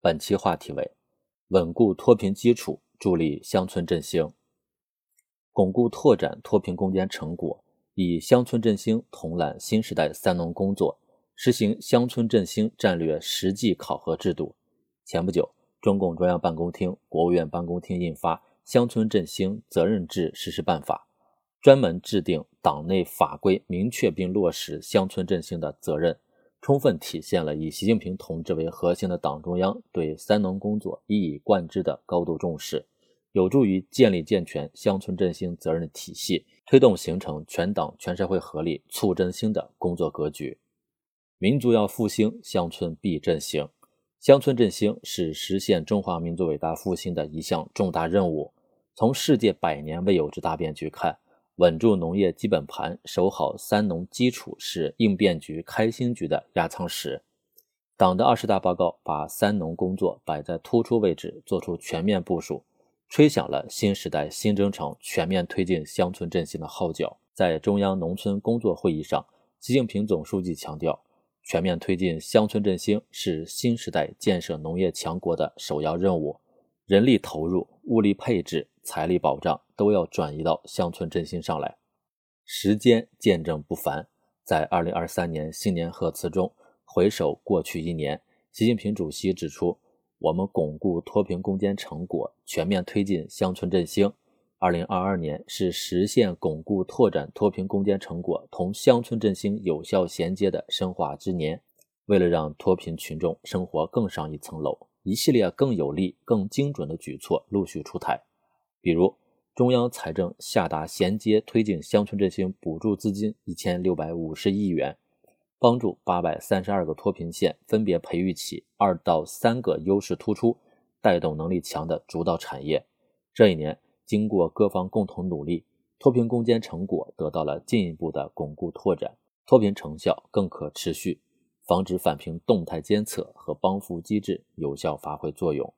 本期话题为：稳固脱贫基础，助力乡村振兴。巩固拓展脱贫攻坚成果，以乡村振兴统揽新时代“三农”工作，实行乡村振兴战略实际考核制度。前不久，中共中央办公厅、国务院办公厅印发《乡村振兴责任制实施办法》，专门制定党内法规，明确并落实乡村振兴的责任，充分体现了以习近平同志为核心的党中央对“三农”工作一以贯之的高度重视。有助于建立健全乡村振兴责任体系，推动形成全党全社会合力促振兴的工作格局。民族要复兴，乡村必振兴。乡村振兴是实现中华民族伟大复兴的一项重大任务。从世界百年未有之大变局看，稳住农业基本盘，守好“三农”基础是应变局、开新局的压舱石。党的二十大报告把“三农”工作摆在突出位置，做出全面部署。吹响了新时代新征程全面推进乡村振兴的号角。在中央农村工作会议上，习近平总书记强调，全面推进乡村振兴是新时代建设农业强国的首要任务，人力投入、物力配置、财力保障都要转移到乡村振兴上来。时间见证不凡，在二零二三年新年贺词中，回首过去一年，习近平主席指出。我们巩固脱贫攻坚成果，全面推进乡村振兴。二零二二年是实现巩固拓展脱贫攻坚成果同乡村振兴有效衔接的深化之年。为了让脱贫群众生活更上一层楼，一系列更有力、更精准的举措陆续出台。比如，中央财政下达衔接推进乡村振兴补助资金一千六百五十亿元。帮助八百三十二个脱贫县分别培育起二到三个优势突出、带动能力强的主导产业。这一年，经过各方共同努力，脱贫攻坚成果得到了进一步的巩固拓展，脱贫成效更可持续，防止返贫动态监测和帮扶机制有效发挥作用，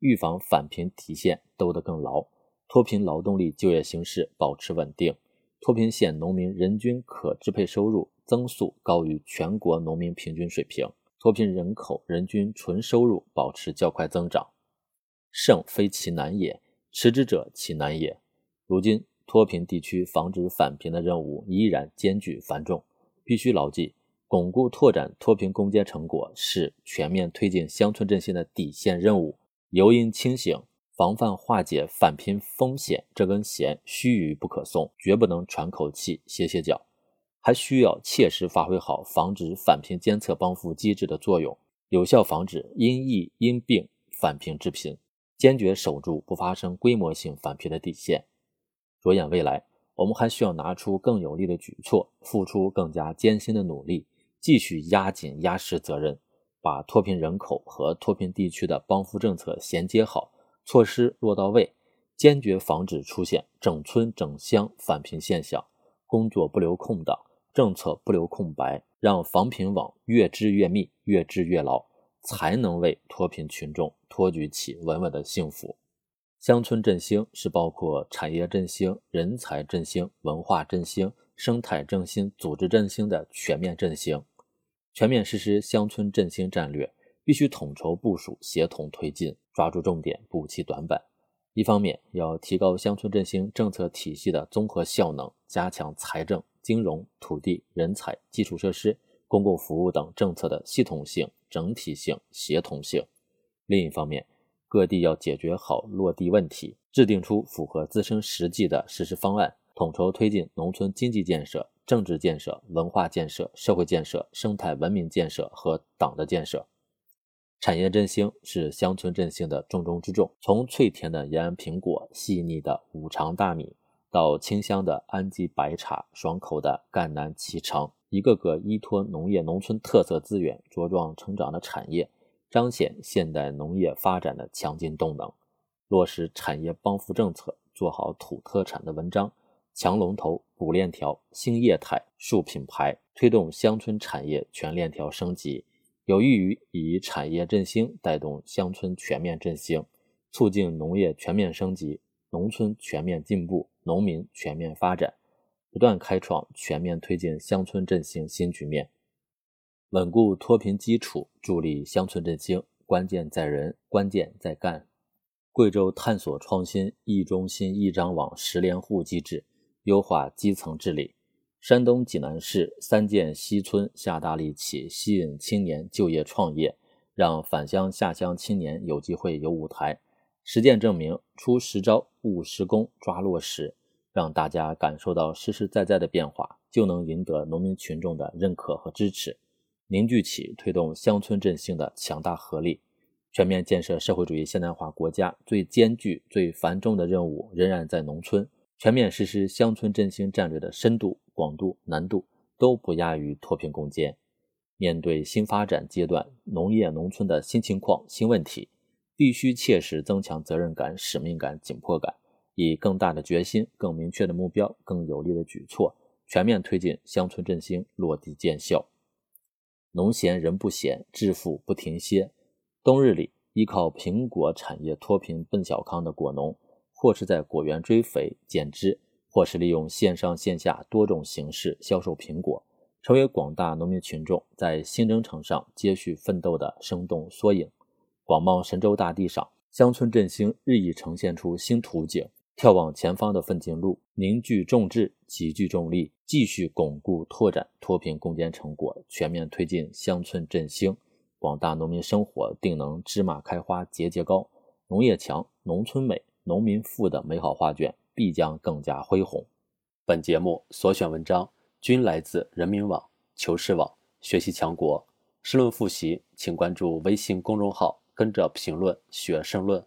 预防返贫提现兜得更牢，脱贫劳动力就业形势保持稳定，脱贫县农民人均可支配收入。增速高于全国农民平均水平，脱贫人口人均纯收入保持较快增长。胜非其难也，持之者其难也。如今脱贫地区防止返贫的任务依然艰巨繁重，必须牢记：巩固拓展脱贫攻坚成果是全面推进乡村振兴的底线任务。尤因清醒，防范化解返贫风险这根弦须臾不可松，绝不能喘口气歇歇脚。还需要切实发挥好防止返贫监测帮扶机制的作用，有效防止因疫因病返贫致贫，坚决守住不发生规模性返贫的底线。着眼未来，我们还需要拿出更有力的举措，付出更加艰辛的努力，继续压紧压实责任，把脱贫人口和脱贫地区的帮扶政策衔接好，措施落到位，坚决防止出现整村整乡返贫现象，工作不留空档。政策不留空白，让防贫网越织越密、越织越牢，才能为脱贫群众托举起稳稳的幸福。乡村振兴是包括产业振兴、人才振兴、文化振兴、生态振兴、组织振兴的全面振兴。全面实施乡村振兴战略，必须统筹部署、协同推进，抓住重点，补齐短板。一方面要提高乡村振兴政策体系的综合效能，加强财政。金融、土地、人才、基础设施、公共服务等政策的系统性、整体性、协同性。另一方面，各地要解决好落地问题，制定出符合自身实际的实施方案，统筹推进农村经济建设、政治建设、文化建设、社会建设、生态文明建设和党的建设。产业振兴是乡村振兴的重中之重，从脆甜的延安苹果、细腻的五常大米。到清香的安吉白茶，爽口的赣南脐橙，一个个依托农业农村特色资源茁壮成长的产业，彰显现代农业发展的强劲动能。落实产业帮扶政策，做好土特产的文章，强龙头、补链条、兴业态、树品牌，推动乡村产业全链条升级，有益于以产业振兴带动乡村全面振兴，促进农业全面升级。农村全面进步，农民全面发展，不断开创全面推进乡村振兴新局面，稳固脱贫基础，助力乡村振兴，关键在人，关键在干。贵州探索创新一中心一张网十联户机制，优化基层治理。山东济南市三涧西村下大力气吸引青年就业创业，让返乡下乡青年有机会有舞台。实践证明，出实招、务实工、抓落实，让大家感受到实实在在的变化，就能赢得农民群众的认可和支持，凝聚起推动乡村振兴的强大合力。全面建设社会主义现代化国家最艰巨、最繁重的任务仍然在农村。全面实施乡村振兴战略的深度、广度、难度都不亚于脱贫攻坚。面对新发展阶段农业农村的新情况、新问题，必须切实增强责任感、使命感、紧迫感，以更大的决心、更明确的目标、更有力的举措，全面推进乡村振兴落地见效。农闲人不闲，致富不停歇。冬日里，依靠苹果产业脱贫奔小康的果农，或是在果园追肥减脂，或是利用线上线下多种形式销售苹果，成为广大农民群众在新征程上接续奋斗的生动缩影。广袤神州大地上，乡村振兴日益呈现出新图景。眺望前方的奋进路，凝聚众志，集聚众力，继续巩固拓展脱贫攻坚成果，全面推进乡村振兴。广大农民生活定能芝麻开花节节高，农业强，农村美，农民富的美好画卷必将更加恢宏。本节目所选文章均来自人民网、求是网、学习强国。申论复习，请关注微信公众号，跟着评论学申论。